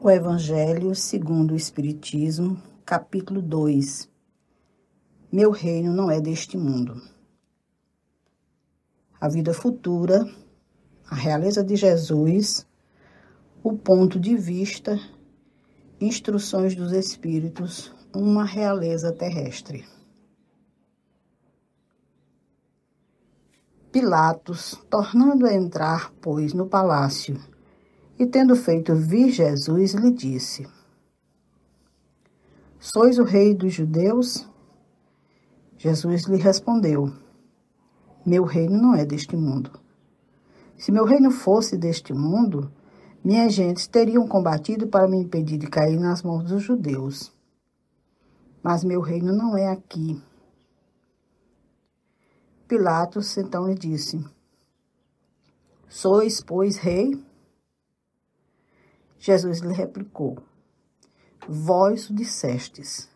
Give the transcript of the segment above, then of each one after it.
O Evangelho segundo o Espiritismo, capítulo 2. Meu reino não é deste mundo. A vida futura, a realeza de Jesus, o ponto de vista, instruções dos Espíritos, uma realeza terrestre. Pilatos, tornando a entrar, pois, no palácio, e tendo feito vir Jesus, lhe disse: Sois o rei dos judeus? Jesus lhe respondeu: Meu reino não é deste mundo. Se meu reino fosse deste mundo, minhas gentes teriam combatido para me impedir de cair nas mãos dos judeus. Mas meu reino não é aqui. Pilatos então lhe disse: Sois, pois, rei? Jesus lhe replicou: Vós dissestes.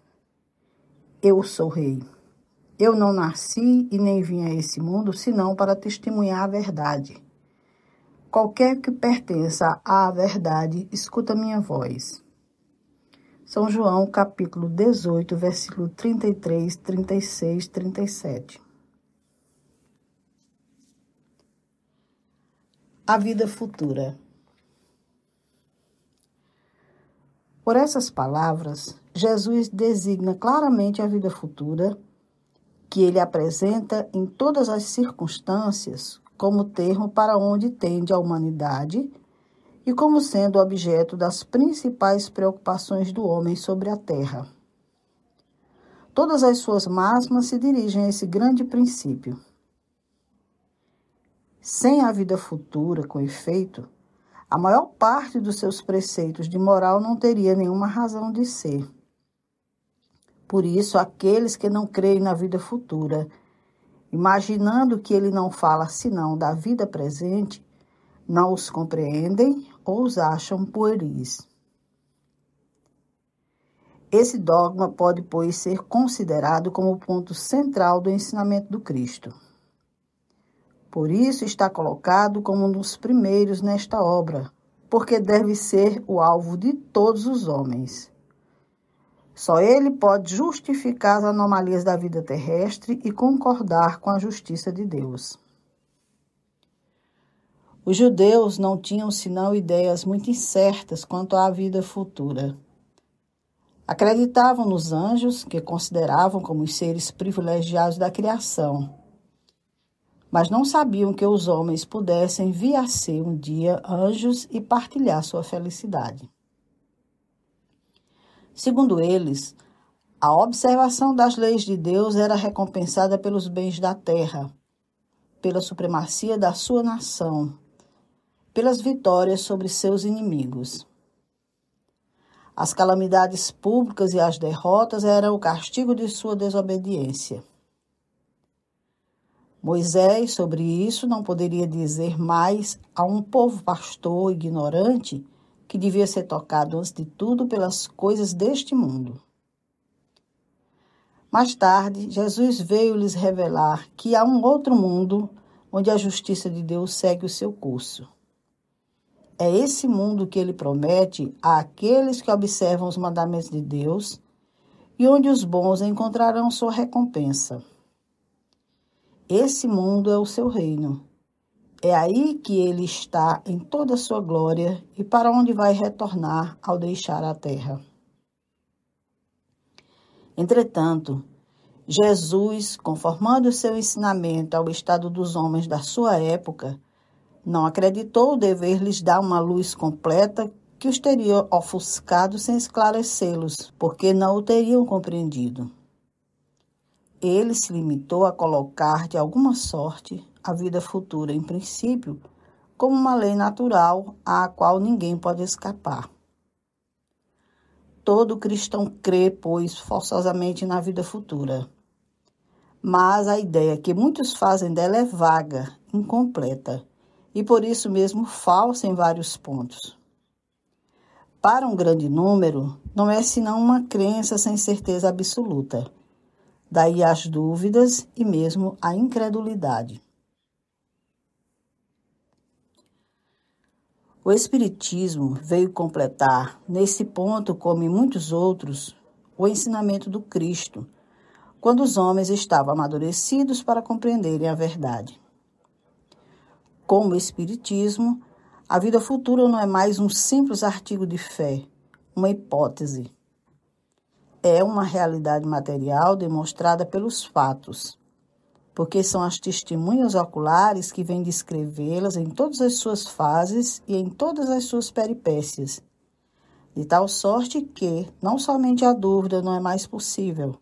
Eu sou rei. Eu não nasci e nem vim a esse mundo senão para testemunhar a verdade. Qualquer que pertença à verdade, escuta minha voz. São João, capítulo 18, versículo 33, 36, 37. A vida futura. Por essas palavras, Jesus designa claramente a vida futura, que ele apresenta em todas as circunstâncias como termo para onde tende a humanidade e como sendo objeto das principais preocupações do homem sobre a terra. Todas as suas máximas se dirigem a esse grande princípio. Sem a vida futura, com efeito, a maior parte dos seus preceitos de moral não teria nenhuma razão de ser. Por isso, aqueles que não creem na vida futura, imaginando que ele não fala senão da vida presente, não os compreendem ou os acham pueris. Esse dogma pode, pois, ser considerado como o ponto central do ensinamento do Cristo. Por isso está colocado como um dos primeiros nesta obra, porque deve ser o alvo de todos os homens. Só ele pode justificar as anomalias da vida terrestre e concordar com a justiça de Deus. Os judeus não tinham senão ideias muito incertas quanto à vida futura. Acreditavam nos anjos, que consideravam como os seres privilegiados da criação mas não sabiam que os homens pudessem vir a ser um dia anjos e partilhar sua felicidade. Segundo eles, a observação das leis de Deus era recompensada pelos bens da terra, pela supremacia da sua nação, pelas vitórias sobre seus inimigos. As calamidades públicas e as derrotas eram o castigo de sua desobediência. Moisés, sobre isso, não poderia dizer mais a um povo pastor ignorante que devia ser tocado antes de tudo pelas coisas deste mundo. Mais tarde, Jesus veio lhes revelar que há um outro mundo onde a justiça de Deus segue o seu curso. É esse mundo que ele promete àqueles que observam os mandamentos de Deus e onde os bons encontrarão sua recompensa. Esse mundo é o seu reino. É aí que ele está em toda a sua glória e para onde vai retornar ao deixar a terra. Entretanto, Jesus, conformando o seu ensinamento ao estado dos homens da sua época, não acreditou dever lhes dar uma luz completa que os teria ofuscado sem esclarecê-los, porque não o teriam compreendido ele se limitou a colocar, de alguma sorte, a vida futura, em princípio, como uma lei natural à qual ninguém pode escapar. Todo cristão crê, pois, forçosamente na vida futura. Mas a ideia que muitos fazem dela é vaga, incompleta e por isso mesmo falsa em vários pontos. Para um grande número, não é senão uma crença sem certeza absoluta daí as dúvidas e mesmo a incredulidade. O Espiritismo veio completar, nesse ponto, como em muitos outros, o ensinamento do Cristo, quando os homens estavam amadurecidos para compreenderem a verdade. Como o Espiritismo, a vida futura não é mais um simples artigo de fé, uma hipótese. É uma realidade material demonstrada pelos fatos porque são as testemunhas oculares que vêm descrevê-las em todas as suas fases e em todas as suas peripécias, de tal sorte que não somente a dúvida não é mais possível,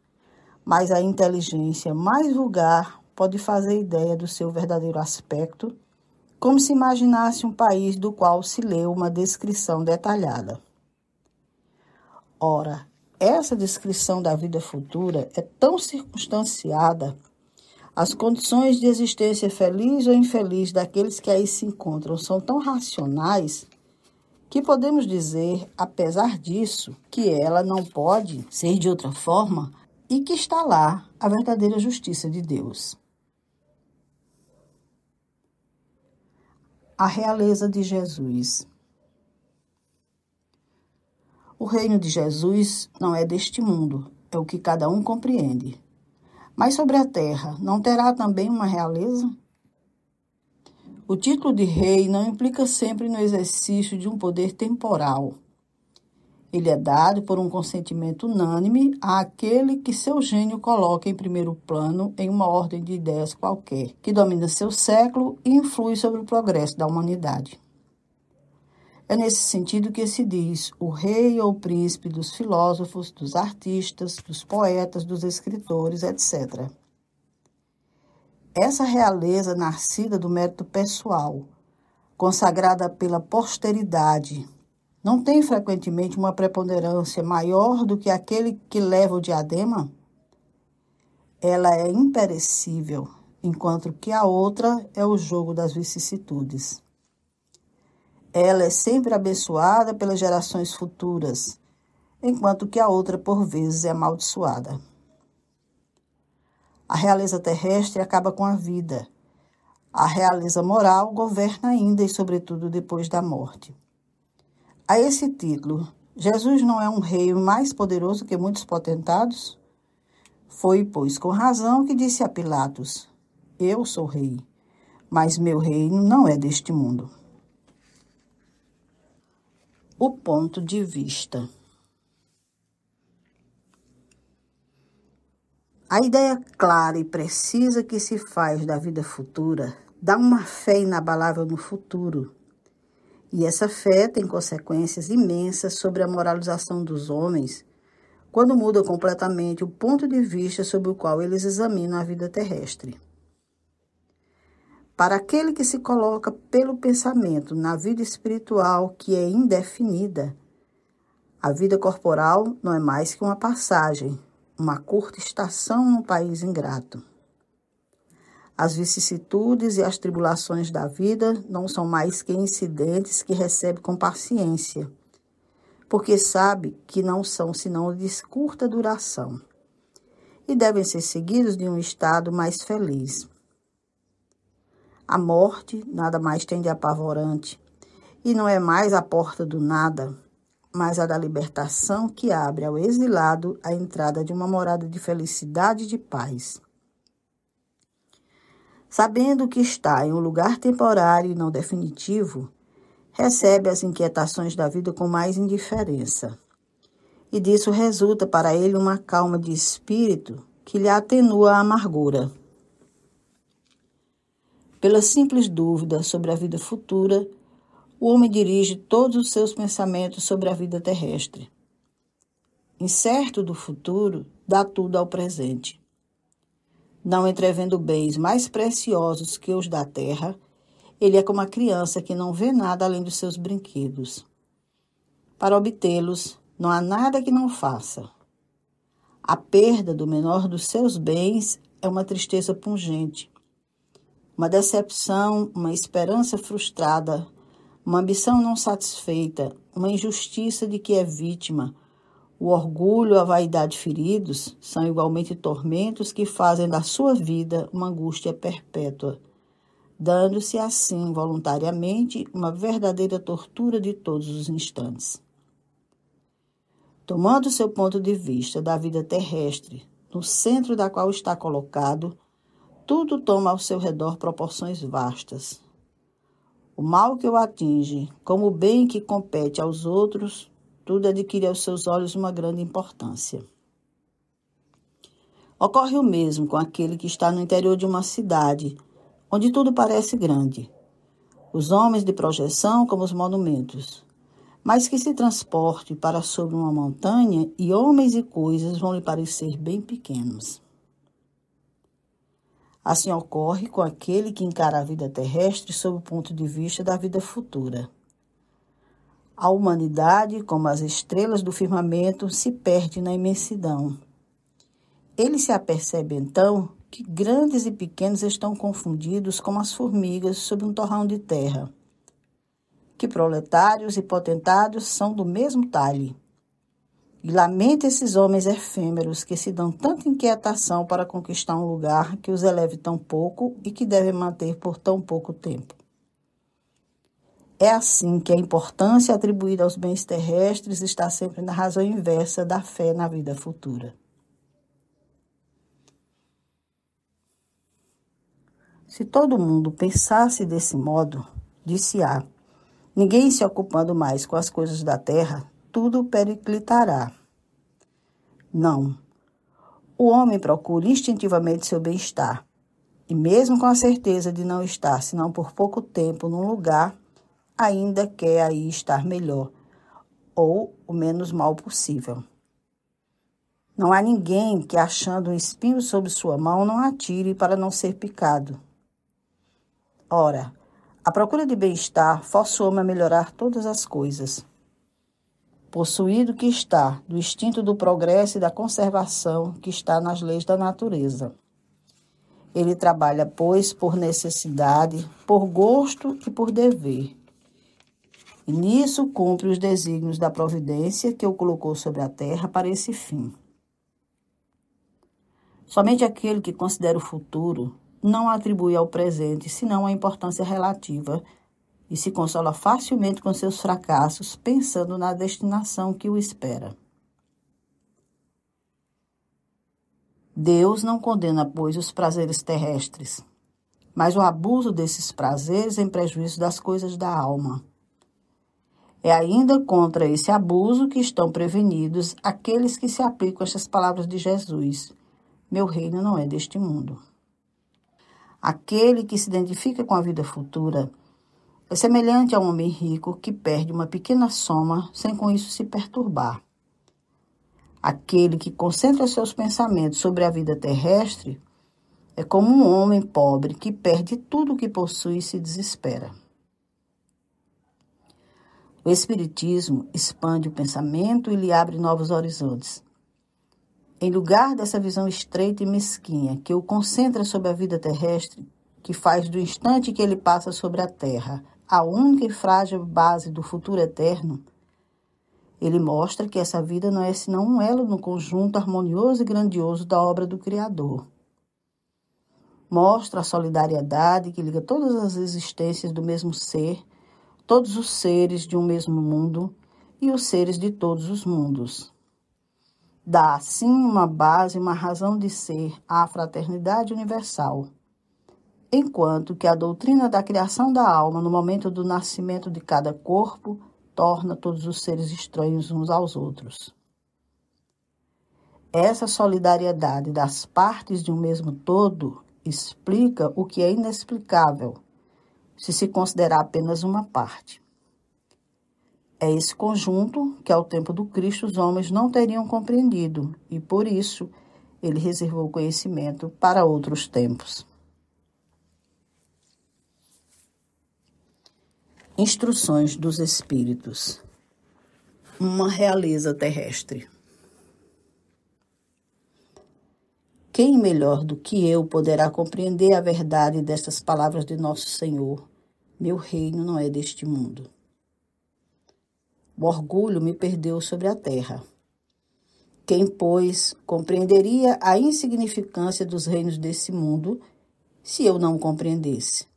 mas a inteligência mais vulgar pode fazer ideia do seu verdadeiro aspecto, como se imaginasse um país do qual se leu uma descrição detalhada. Ora, essa descrição da vida futura é tão circunstanciada as condições de existência feliz ou infeliz daqueles que aí se encontram são tão racionais que podemos dizer, apesar disso, que ela não pode ser de outra forma e que está lá a verdadeira justiça de Deus. A realeza de Jesus. O reino de Jesus não é deste mundo, é o que cada um compreende. Mas sobre a terra, não terá também uma realeza? O título de rei não implica sempre no exercício de um poder temporal. Ele é dado por um consentimento unânime àquele que seu gênio coloca em primeiro plano em uma ordem de ideias qualquer, que domina seu século e influi sobre o progresso da humanidade. É nesse sentido que se diz o rei ou príncipe dos filósofos, dos artistas, dos poetas, dos escritores, etc. Essa realeza nascida do mérito pessoal, consagrada pela posteridade, não tem frequentemente uma preponderância maior do que aquele que leva o diadema? Ela é imperecível, enquanto que a outra é o jogo das vicissitudes. Ela é sempre abençoada pelas gerações futuras, enquanto que a outra, por vezes, é amaldiçoada. A realeza terrestre acaba com a vida. A realeza moral governa ainda e, sobretudo, depois da morte. A esse título, Jesus não é um rei mais poderoso que muitos potentados? Foi, pois, com razão que disse a Pilatos: Eu sou rei, mas meu reino não é deste mundo o ponto de vista. A ideia clara e precisa que se faz da vida futura dá uma fé inabalável no futuro. E essa fé tem consequências imensas sobre a moralização dos homens quando muda completamente o ponto de vista sobre o qual eles examinam a vida terrestre. Para aquele que se coloca pelo pensamento na vida espiritual que é indefinida, a vida corporal não é mais que uma passagem, uma curta estação no país ingrato. As vicissitudes e as tribulações da vida não são mais que incidentes que recebe com paciência, porque sabe que não são senão de curta duração e devem ser seguidos de um estado mais feliz. A morte nada mais tem de apavorante, e não é mais a porta do nada, mas a da libertação que abre ao exilado a entrada de uma morada de felicidade e de paz. Sabendo que está em um lugar temporário e não definitivo, recebe as inquietações da vida com mais indiferença. E disso resulta para ele uma calma de espírito que lhe atenua a amargura. Pela simples dúvida sobre a vida futura, o homem dirige todos os seus pensamentos sobre a vida terrestre. Incerto do futuro, dá tudo ao presente. Não entrevendo bens mais preciosos que os da terra, ele é como a criança que não vê nada além dos seus brinquedos. Para obtê-los, não há nada que não faça. A perda do menor dos seus bens é uma tristeza pungente, uma decepção, uma esperança frustrada, uma ambição não satisfeita, uma injustiça de que é vítima, o orgulho, a vaidade feridos são igualmente tormentos que fazem da sua vida uma angústia perpétua, dando-se assim voluntariamente uma verdadeira tortura de todos os instantes. Tomando seu ponto de vista da vida terrestre, no centro da qual está colocado, tudo toma ao seu redor proporções vastas. O mal que o atinge, como o bem que compete aos outros, tudo adquire aos seus olhos uma grande importância. Ocorre o mesmo com aquele que está no interior de uma cidade, onde tudo parece grande. Os homens de projeção como os monumentos, mas que se transporte para sobre uma montanha e homens e coisas vão lhe parecer bem pequenos. Assim ocorre com aquele que encara a vida terrestre sob o ponto de vista da vida futura. A humanidade, como as estrelas do firmamento, se perde na imensidão. Ele se apercebe então que grandes e pequenos estão confundidos como as formigas sob um torrão de terra, que proletários e potentados são do mesmo talhe e lamenta esses homens efêmeros que se dão tanta inquietação para conquistar um lugar que os eleve tão pouco e que devem manter por tão pouco tempo. É assim que a importância atribuída aos bens terrestres está sempre na razão inversa da fé na vida futura. Se todo mundo pensasse desse modo, disse A, ninguém se ocupando mais com as coisas da terra, tudo periclitará. Não. O homem procura instintivamente seu bem-estar, e mesmo com a certeza de não estar senão por pouco tempo num lugar, ainda quer aí estar melhor, ou o menos mal possível. Não há ninguém que, achando um espinho sob sua mão, não atire para não ser picado. Ora, a procura de bem-estar força o homem a melhorar todas as coisas possuído que está do instinto do progresso e da conservação que está nas leis da natureza. Ele trabalha, pois, por necessidade, por gosto e por dever. E nisso cumpre os desígnios da providência que o colocou sobre a terra para esse fim. Somente aquele que considera o futuro não atribui ao presente senão a importância relativa e se consola facilmente com seus fracassos, pensando na destinação que o espera. Deus não condena, pois, os prazeres terrestres, mas o abuso desses prazeres em prejuízo das coisas da alma. É ainda contra esse abuso que estão prevenidos aqueles que se aplicam a estas palavras de Jesus: Meu reino não é deste mundo. Aquele que se identifica com a vida futura é semelhante a um homem rico que perde uma pequena soma sem com isso se perturbar. Aquele que concentra seus pensamentos sobre a vida terrestre é como um homem pobre que perde tudo o que possui e se desespera. O Espiritismo expande o pensamento e lhe abre novos horizontes. Em lugar dessa visão estreita e mesquinha que o concentra sobre a vida terrestre, que faz do instante que ele passa sobre a terra a única e frágil base do futuro eterno, ele mostra que essa vida não é senão um elo no conjunto harmonioso e grandioso da obra do Criador. Mostra a solidariedade que liga todas as existências do mesmo ser, todos os seres de um mesmo mundo e os seres de todos os mundos. Dá, assim, uma base, uma razão de ser à fraternidade universal enquanto que a doutrina da criação da alma no momento do nascimento de cada corpo torna todos os seres estranhos uns aos outros. Essa solidariedade das partes de um mesmo todo explica o que é inexplicável, se se considerar apenas uma parte. É esse conjunto que, ao tempo do Cristo, os homens não teriam compreendido, e por isso ele reservou conhecimento para outros tempos. Instruções dos Espíritos. Uma realeza terrestre. Quem melhor do que eu poderá compreender a verdade destas palavras de Nosso Senhor? Meu reino não é deste mundo. O orgulho me perdeu sobre a terra. Quem, pois, compreenderia a insignificância dos reinos desse mundo se eu não compreendesse?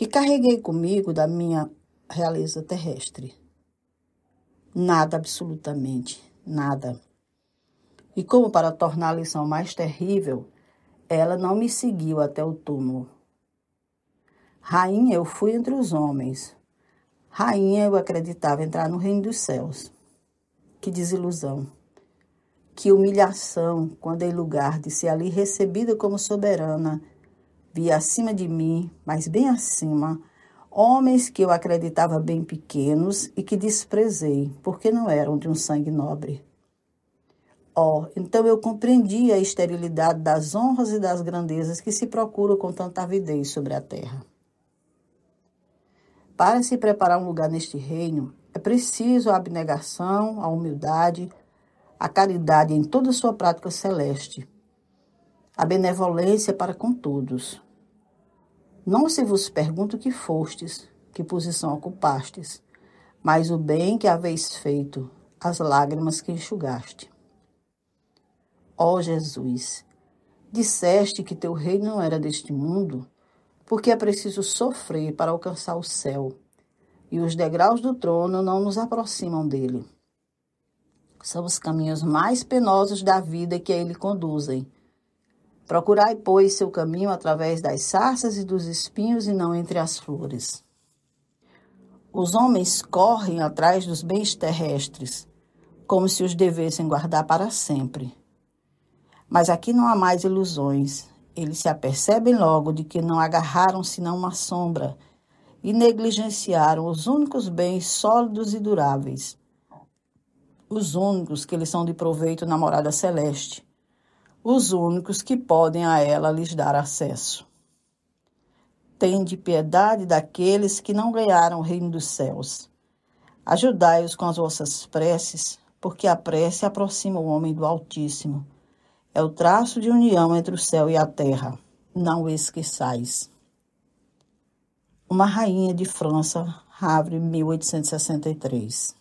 Que carreguei comigo da minha realeza terrestre. Nada, absolutamente nada. E como para tornar a lição mais terrível, ela não me seguiu até o túmulo. Rainha, eu fui entre os homens. Rainha, eu acreditava entrar no reino dos céus. Que desilusão. Que humilhação quando, em lugar de ser ali recebida como soberana, vi acima de mim, mas bem acima, homens que eu acreditava bem pequenos e que desprezei, porque não eram de um sangue nobre. Oh, então eu compreendi a esterilidade das honras e das grandezas que se procuram com tanta avidez sobre a terra. Para se preparar um lugar neste reino, é preciso a abnegação, a humildade, a caridade em toda sua prática celeste, a benevolência para com todos, não se vos pergunto que fostes, que posição ocupastes, mas o bem que haveis feito, as lágrimas que enxugaste. Ó Jesus, disseste que teu reino não era deste mundo, porque é preciso sofrer para alcançar o céu, e os degraus do trono não nos aproximam dele. São os caminhos mais penosos da vida que a ele conduzem Procurai, pois, seu caminho através das sarças e dos espinhos e não entre as flores. Os homens correm atrás dos bens terrestres, como se os devessem guardar para sempre. Mas aqui não há mais ilusões. Eles se apercebem logo de que não agarraram senão uma sombra e negligenciaram os únicos bens sólidos e duráveis, os únicos que lhes são de proveito na morada celeste os únicos que podem a ela lhes dar acesso. Tende piedade daqueles que não ganharam o reino dos céus. Ajudai-os com as vossas preces, porque a prece aproxima o homem do Altíssimo. É o traço de união entre o céu e a terra. Não o esqueçais. Uma rainha de França, Havre, 1863.